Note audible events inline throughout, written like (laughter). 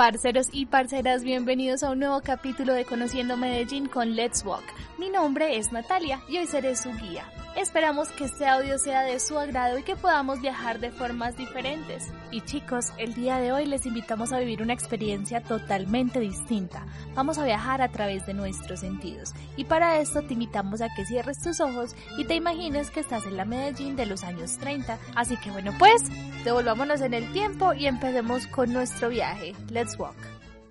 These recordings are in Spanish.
Parceros y parceras, bienvenidos a un nuevo capítulo de Conociendo Medellín con Let's Walk. Mi nombre es Natalia y hoy seré su guía. Esperamos que este audio sea de su agrado y que podamos viajar de formas diferentes. Y chicos, el día de hoy les invitamos a vivir una experiencia totalmente distinta. Vamos a viajar a través de nuestros sentidos. Y para esto te invitamos a que cierres tus ojos y te imagines que estás en la Medellín de los años 30. Así que bueno, pues, devolvámonos en el tiempo y empecemos con nuestro viaje. Let's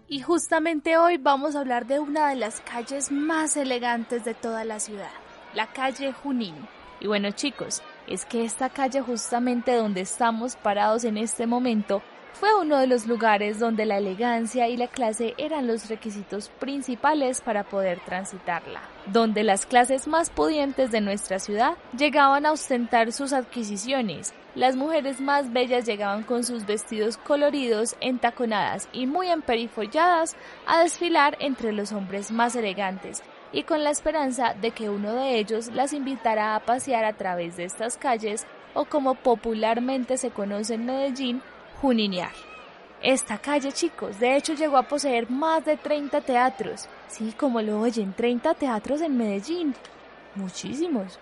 Y justamente hoy vamos a hablar de una de las calles más elegantes de toda la ciudad la calle Junín. Y bueno chicos, es que esta calle justamente donde estamos parados en este momento fue uno de los lugares donde la elegancia y la clase eran los requisitos principales para poder transitarla, donde las clases más pudientes de nuestra ciudad llegaban a ostentar sus adquisiciones, las mujeres más bellas llegaban con sus vestidos coloridos, entaconadas y muy emperifolladas a desfilar entre los hombres más elegantes, y con la esperanza de que uno de ellos las invitara a pasear a través de estas calles o como popularmente se conoce en Medellín, Juninear. Esta calle, chicos, de hecho llegó a poseer más de 30 teatros. Sí, como lo oyen, 30 teatros en Medellín. Muchísimos.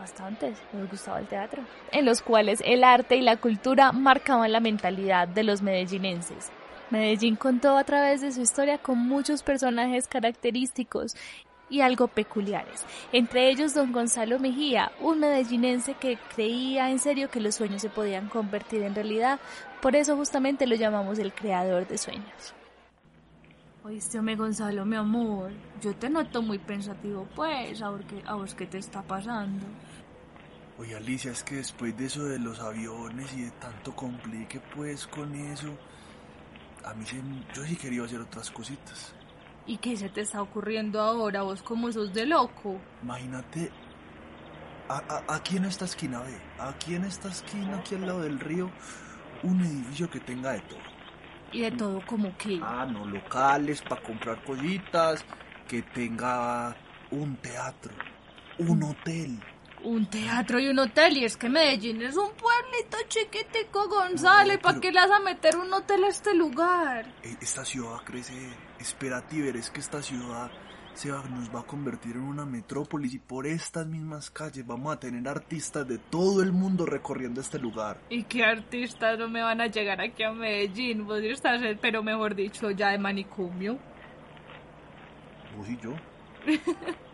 Bastantes, nos gustaba el teatro. En los cuales el arte y la cultura marcaban la mentalidad de los medellinenses. Medellín contó a través de su historia con muchos personajes característicos y algo peculiares, entre ellos don Gonzalo Mejía, un medellinense que creía en serio que los sueños se podían convertir en realidad, por eso justamente lo llamamos el creador de sueños. Oíste, me Gonzalo, mi amor, yo te noto muy pensativo, pues, a ver qué, a qué te está pasando. Oye, Alicia, es que después de eso de los aviones y de tanto complique, pues, con eso, a mí se, yo sí quería hacer otras cositas. ¿Y qué se te está ocurriendo ahora? Vos como sos de loco. Imagínate, aquí en esta esquina, ve, aquí en esta esquina, aquí al lado del río, un edificio que tenga de todo. ¿Y de todo como qué? Ah, no, locales para comprar cositas, que tenga un teatro, un hotel, un teatro y un hotel, y es que Medellín es un pueblito chiquitico, González, ¿para qué le vas a meter un hotel a este lugar? E, esta ciudad crece, espérate es que esta ciudad se va, nos va a convertir en una metrópolis y por estas mismas calles vamos a tener artistas de todo el mundo recorriendo este lugar. ¿Y qué artistas no me van a llegar aquí a Medellín? Vos estás, pero mejor dicho, ya de manicomio. Vos y yo. (laughs)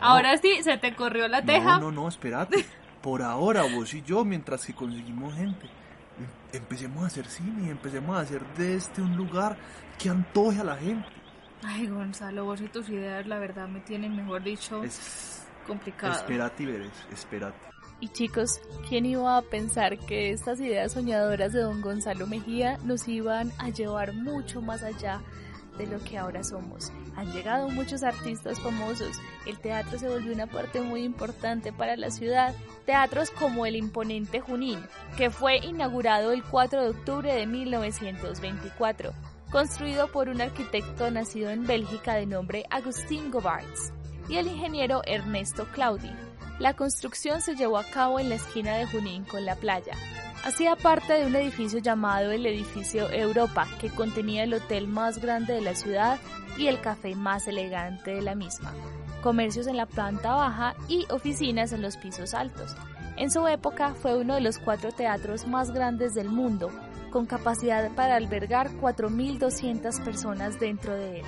Ahora sí, se te corrió la teja. No, no, no, espérate. Por ahora, vos y yo, mientras que conseguimos gente, em, empecemos a hacer cine y empecemos a hacer de este un lugar que antoje a la gente. Ay, Gonzalo, vos y tus ideas, la verdad, me tienen, mejor dicho, es, complicado. Espérate, veres, espérate. Y chicos, ¿quién iba a pensar que estas ideas soñadoras de don Gonzalo Mejía nos iban a llevar mucho más allá de lo que ahora somos. Han llegado muchos artistas famosos, el teatro se volvió una parte muy importante para la ciudad. Teatros como el imponente Junín, que fue inaugurado el 4 de octubre de 1924, construido por un arquitecto nacido en Bélgica de nombre Agustín Gobarts y el ingeniero Ernesto Claudi. La construcción se llevó a cabo en la esquina de Junín con la playa, Hacía parte de un edificio llamado el edificio Europa, que contenía el hotel más grande de la ciudad y el café más elegante de la misma, comercios en la planta baja y oficinas en los pisos altos. En su época fue uno de los cuatro teatros más grandes del mundo, con capacidad para albergar 4.200 personas dentro de él.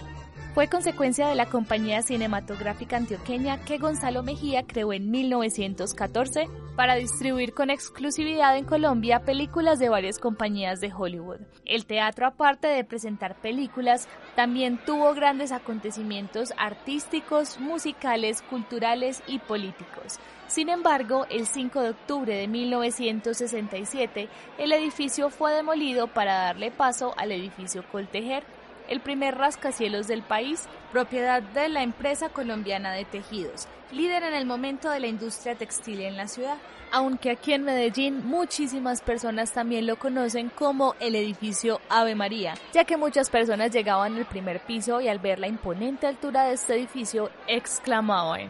Fue consecuencia de la compañía cinematográfica antioqueña que Gonzalo Mejía creó en 1914 para distribuir con exclusividad en Colombia películas de varias compañías de Hollywood. El teatro, aparte de presentar películas, también tuvo grandes acontecimientos artísticos, musicales, culturales y políticos. Sin embargo, el 5 de octubre de 1967, el edificio fue demolido para darle paso al edificio Coltejer, el primer rascacielos del país, propiedad de la empresa colombiana de tejidos, líder en el momento de la industria textil en la ciudad. Aunque aquí en Medellín muchísimas personas también lo conocen como el edificio Ave María, ya que muchas personas llegaban al primer piso y al ver la imponente altura de este edificio exclamaban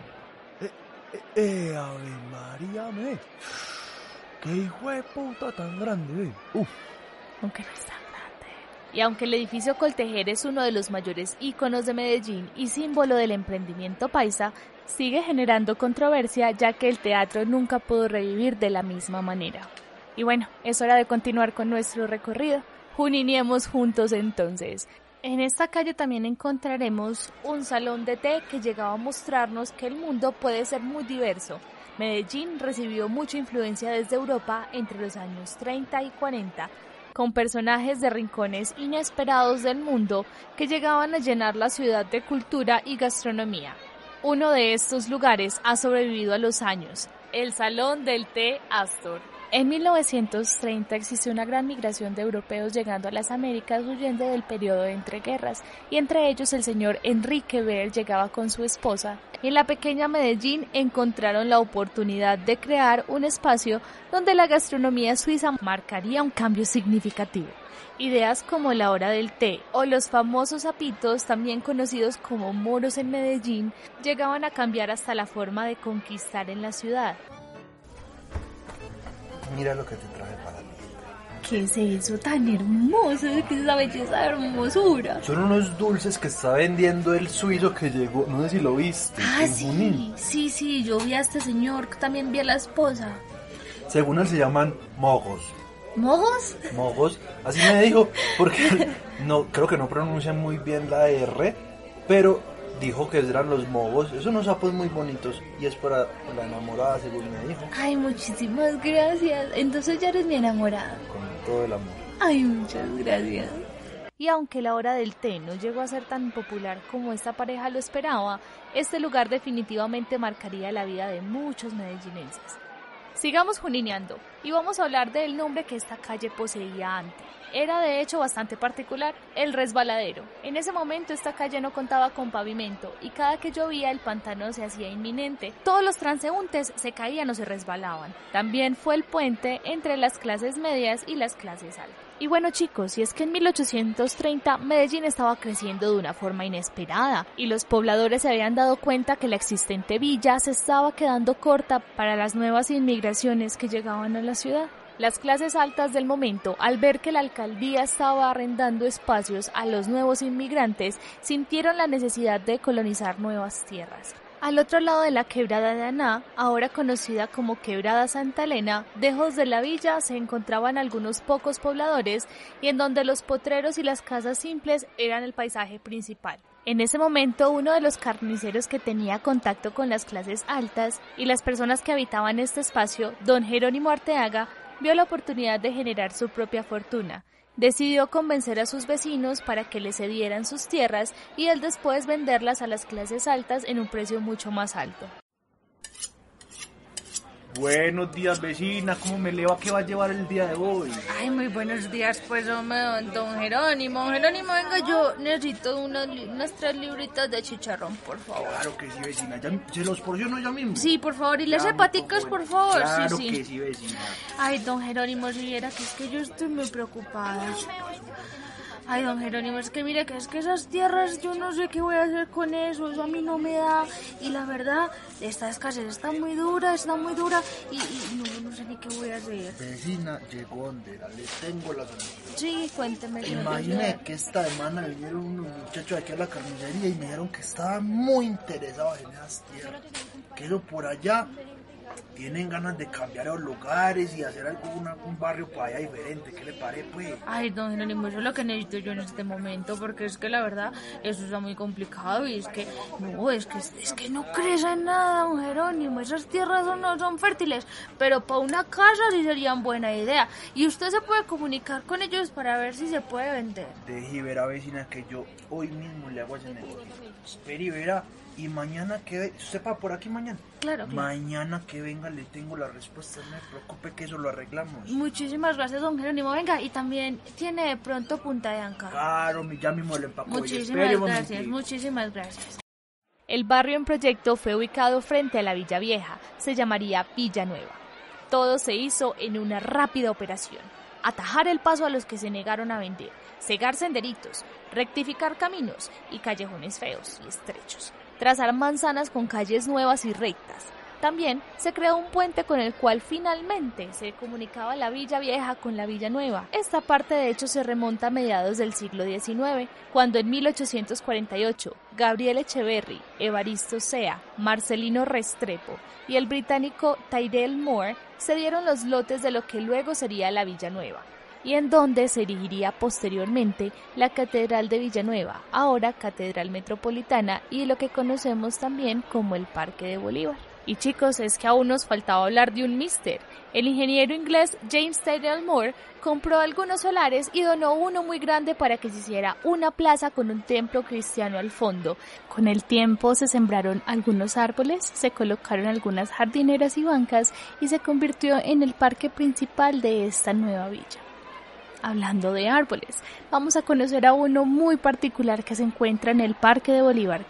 Eh, eh, Ave María, me. Qué hijo de puta tan grande, ve. Uf. aunque no es tan grande. Y aunque el edificio Coltejer es uno de los mayores íconos de Medellín y símbolo del emprendimiento paisa, sigue generando controversia ya que el teatro nunca pudo revivir de la misma manera. Y bueno, es hora de continuar con nuestro recorrido. Juniniemos juntos entonces. En esta calle también encontraremos un salón de té que llegaba a mostrarnos que el mundo puede ser muy diverso. Medellín recibió mucha influencia desde Europa entre los años 30 y 40, con personajes de rincones inesperados del mundo que llegaban a llenar la ciudad de cultura y gastronomía. Uno de estos lugares ha sobrevivido a los años, el Salón del Té Astor. En 1930 existió una gran migración de europeos llegando a las Américas huyendo del periodo de entreguerras, y entre ellos el señor Enrique Ver llegaba con su esposa. En la pequeña Medellín encontraron la oportunidad de crear un espacio donde la gastronomía suiza marcaría un cambio significativo. Ideas como la hora del té o los famosos apitos, también conocidos como moros en Medellín, llegaban a cambiar hasta la forma de conquistar en la ciudad. Mira lo que te traje para ti. ¿Qué es eso tan hermoso? ¿Qué es esa belleza hermosura? Son unos dulces que está vendiendo el suizo que llegó, no sé si lo viste, Ah, en Junín. sí, sí, sí, yo vi a este señor, también vi a la esposa. Según él se llaman mogos. ¿Mojos? Mogos, así me dijo, porque (laughs) no creo que no pronuncian muy bien la R, pero dijo que eran los mogos. Son unos sapos muy bonitos y es para la enamorada, según me dijo, Ay, muchísimas gracias. Entonces ya eres mi enamorada. con todo el amor. Ay, muchas gracias. Y aunque la hora del té no llegó a ser tan popular como esta pareja lo esperaba, este lugar definitivamente marcaría la vida de muchos medellinenses. Sigamos junineando y vamos a hablar del nombre que esta calle poseía antes. Era de hecho bastante particular, el resbaladero. En ese momento esta calle no contaba con pavimento y cada que llovía el pantano se hacía inminente. Todos los transeúntes se caían o se resbalaban. También fue el puente entre las clases medias y las clases altas. Y bueno chicos, y es que en 1830 Medellín estaba creciendo de una forma inesperada y los pobladores se habían dado cuenta que la existente villa se estaba quedando corta para las nuevas inmigraciones que llegaban a la ciudad. Las clases altas del momento, al ver que la alcaldía estaba arrendando espacios a los nuevos inmigrantes, sintieron la necesidad de colonizar nuevas tierras. Al otro lado de la quebrada de Aná, ahora conocida como Quebrada Santa Elena, lejos de la villa se encontraban algunos pocos pobladores y en donde los potreros y las casas simples eran el paisaje principal. En ese momento, uno de los carniceros que tenía contacto con las clases altas y las personas que habitaban este espacio, don Jerónimo Arteaga, vio la oportunidad de generar su propia fortuna. Decidió convencer a sus vecinos para que le cedieran sus tierras y él después venderlas a las clases altas en un precio mucho más alto. Buenos días, vecina. ¿Cómo me le va? ¿Qué va a llevar el día de hoy? Ay, muy buenos días, pues, hombre, don- don Jerónimo. Don Jerónimo, venga, yo necesito unas, li- unas tres libritas de chicharrón, por favor. Claro que sí, vecina. Ya, se los porciono ya mismo. Sí, por favor, y las muy por favor. Claro sí, sí. que sí, vecina. Ay, don Jerónimo, si viera que es que yo estoy muy preocupada. Ay, don Jerónimo, es que mire que es que esas tierras yo no sé qué voy a hacer con eso, eso a mí no me da. Y la verdad, esta escasez está muy dura, está muy dura y, y no, no sé ni qué voy a hacer. Vecina, llegó Ondera. Le tengo la solución. Sí, cuénteme. presidente. que esta semana vinieron unos muchachos aquí a la carnicería y me dijeron que estaban muy interesados en esas tierras. Que eso por allá tienen ganas de cambiar los lugares y hacer algo, una- un barrio para allá diferente. ¿Qué le parece, pues? Ay, don Jerónimo, eso es lo que necesito yo en este momento, porque es que la verdad eso está muy complicado y es que no, es que es que no crece nada, don Jerónimo, esas tierras no son fértiles, pero para una casa sí serían buena idea. Y usted se puede comunicar con ellos para ver si se puede vender. Deje ver a vecina que yo hoy mismo le hago ese negocio. Espere y verá. Y mañana que... ¿Usted va por aquí mañana? Claro, claro. Mañana que que venga le tengo la respuesta, no me preocupe que eso lo arreglamos. Muchísimas gracias, don Jerónimo. Venga, y también tiene de pronto punta de anca. Claro, mi, ya mismo le empaco. Muchísimas gracias, muchísimas gracias. El barrio en proyecto fue ubicado frente a la Villa Vieja, se llamaría Villa Nueva. Todo se hizo en una rápida operación. Atajar el paso a los que se negaron a vender, cegar senderitos, rectificar caminos y callejones feos y estrechos, trazar manzanas con calles nuevas y rectas. También se creó un puente con el cual finalmente se comunicaba la Villa Vieja con la Villa Nueva. Esta parte de hecho se remonta a mediados del siglo XIX, cuando en 1848 Gabriel Echeverry, Evaristo Sea, Marcelino Restrepo y el británico Tyrell Moore se dieron los lotes de lo que luego sería la Villa Nueva y en donde se erigiría posteriormente la Catedral de Villanueva, ahora Catedral Metropolitana y lo que conocemos también como el Parque de Bolívar. Y chicos, es que aún nos faltaba hablar de un mister. El ingeniero inglés James Tyrrell Moore compró algunos solares y donó uno muy grande para que se hiciera una plaza con un templo cristiano al fondo. Con el tiempo se sembraron algunos árboles, se colocaron algunas jardineras y bancas y se convirtió en el parque principal de esta nueva villa. Hablando de árboles, vamos a conocer a uno muy particular que se encuentra en el Parque de Bolívar.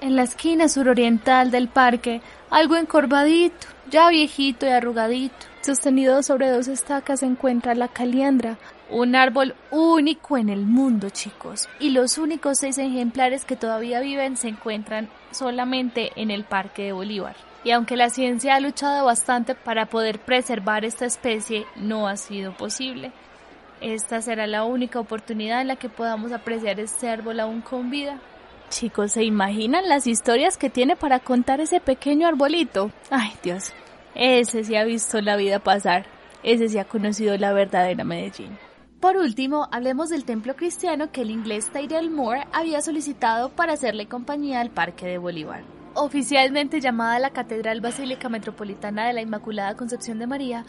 En la esquina suroriental del parque, algo encorvadito, ya viejito y arrugadito, sostenido sobre dos estacas se encuentra la caliandra, un árbol único en el mundo, chicos, y los únicos seis ejemplares que todavía viven se encuentran solamente en el Parque de Bolívar. Y aunque la ciencia ha luchado bastante para poder preservar esta especie, no ha sido posible. Esta será la única oportunidad en la que podamos apreciar este árbol aún con vida. Chicos, ¿se imaginan las historias que tiene para contar ese pequeño arbolito? Ay, Dios, ese sí ha visto la vida pasar, ese sí ha conocido la verdadera Medellín. Por último, hablemos del templo cristiano que el inglés Tyrell Moore había solicitado para hacerle compañía al Parque de Bolívar. Oficialmente llamada la Catedral Basílica Metropolitana de la Inmaculada Concepción de María,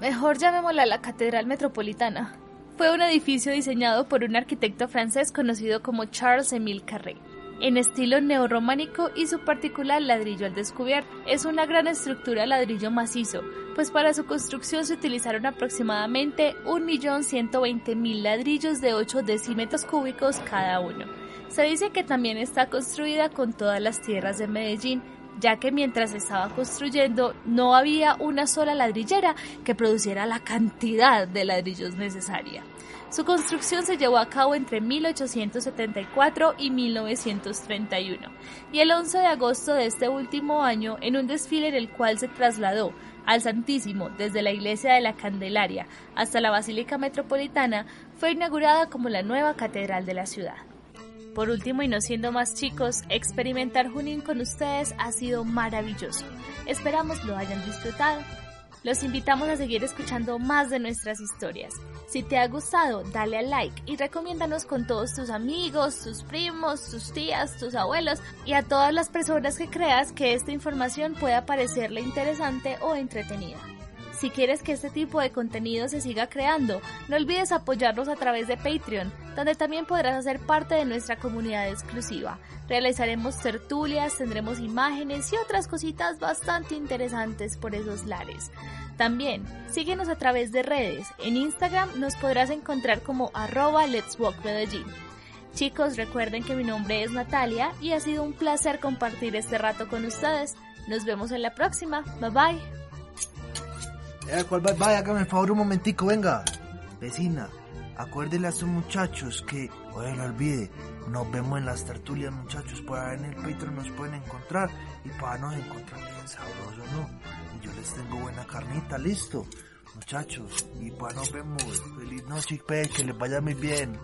mejor llamémosla la Catedral Metropolitana. Fue un edificio diseñado por un arquitecto francés conocido como Charles Émile Carré, en estilo neorrománico y su particular ladrillo al descubierto. Es una gran estructura ladrillo macizo, pues para su construcción se utilizaron aproximadamente 1.120.000 ladrillos de 8 decímetros cúbicos cada uno. Se dice que también está construida con todas las tierras de Medellín, ya que mientras estaba construyendo no había una sola ladrillera que produciera la cantidad de ladrillos necesaria. Su construcción se llevó a cabo entre 1874 y 1931, y el 11 de agosto de este último año, en un desfile en el cual se trasladó al Santísimo desde la Iglesia de la Candelaria hasta la Basílica Metropolitana, fue inaugurada como la nueva catedral de la ciudad. Por último, y no siendo más chicos, experimentar Junín con ustedes ha sido maravilloso. Esperamos lo hayan disfrutado. Los invitamos a seguir escuchando más de nuestras historias. Si te ha gustado, dale al like y recomiéndanos con todos tus amigos, tus primos, tus tías, tus abuelos y a todas las personas que creas que esta información pueda parecerle interesante o entretenida. Si quieres que este tipo de contenido se siga creando, no olvides apoyarnos a través de Patreon, donde también podrás hacer parte de nuestra comunidad exclusiva. Realizaremos tertulias, tendremos imágenes y otras cositas bastante interesantes por esos lares. También, síguenos a través de redes. En Instagram nos podrás encontrar como arroba Let's Walk. Chicos, recuerden que mi nombre es Natalia y ha sido un placer compartir este rato con ustedes. Nos vemos en la próxima. Bye bye. Eh. Vaya, hágame el favor un momentico, venga. Vecina, acuérdele a estos muchachos que, oye, no olvide, nos vemos en las tertulias, muchachos. Por ahí en el Patreon nos pueden encontrar y para nos encontrar bien sabroso, ¿no? Y yo les tengo buena carnita, listo. Muchachos, y para nos vemos. Feliz noche, pe, que les vaya muy bien.